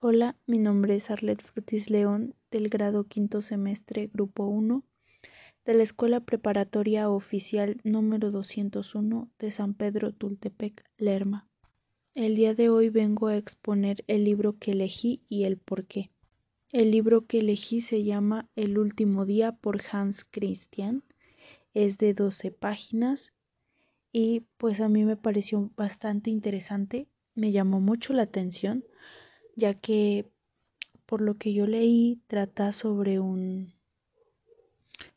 Hola, mi nombre es Arlet Frutis León del grado quinto semestre Grupo 1 de la Escuela Preparatoria Oficial número 201 de San Pedro Tultepec, Lerma. El día de hoy vengo a exponer el libro que elegí y el por qué. El libro que elegí se llama El último día por Hans Christian. Es de 12 páginas y pues a mí me pareció bastante interesante, me llamó mucho la atención ya que por lo que yo leí trata sobre un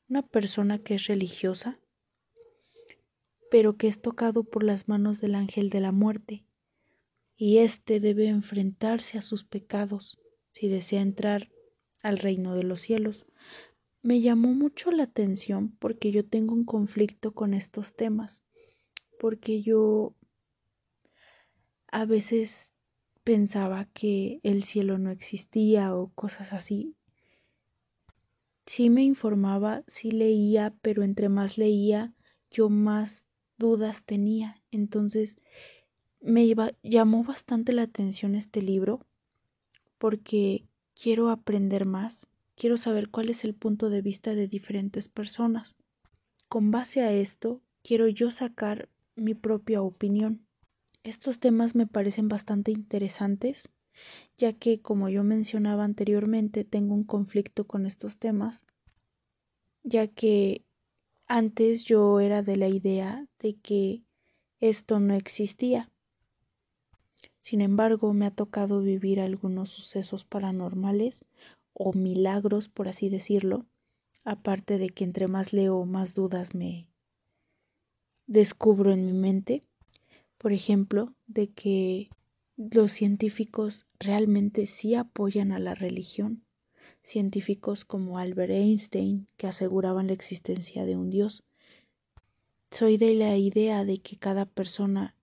una persona que es religiosa, pero que es tocado por las manos del ángel de la muerte, y éste debe enfrentarse a sus pecados si desea entrar al reino de los cielos. Me llamó mucho la atención porque yo tengo un conflicto con estos temas, porque yo a veces pensaba que el cielo no existía o cosas así. Sí me informaba, sí leía, pero entre más leía, yo más dudas tenía. Entonces me llamó bastante la atención este libro porque quiero aprender más, quiero saber cuál es el punto de vista de diferentes personas. Con base a esto, quiero yo sacar mi propia opinión. Estos temas me parecen bastante interesantes, ya que, como yo mencionaba anteriormente, tengo un conflicto con estos temas, ya que antes yo era de la idea de que esto no existía. Sin embargo, me ha tocado vivir algunos sucesos paranormales o milagros, por así decirlo, aparte de que entre más leo, más dudas me descubro en mi mente por ejemplo, de que los científicos realmente sí apoyan a la religión. Científicos como Albert Einstein, que aseguraban la existencia de un Dios. Soy de la idea de que cada persona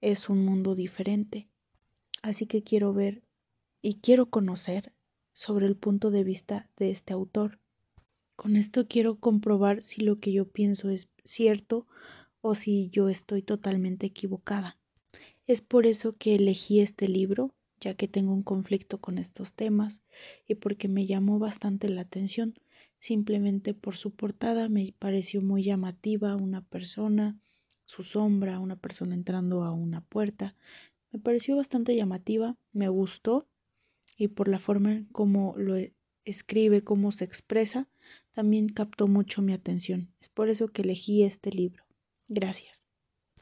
es un mundo diferente. Así que quiero ver y quiero conocer sobre el punto de vista de este autor. Con esto quiero comprobar si lo que yo pienso es cierto o si yo estoy totalmente equivocada. Es por eso que elegí este libro, ya que tengo un conflicto con estos temas y porque me llamó bastante la atención. Simplemente por su portada me pareció muy llamativa una persona, su sombra, una persona entrando a una puerta. Me pareció bastante llamativa, me gustó y por la forma en cómo lo escribe, cómo se expresa, también captó mucho mi atención. Es por eso que elegí este libro. Gracias.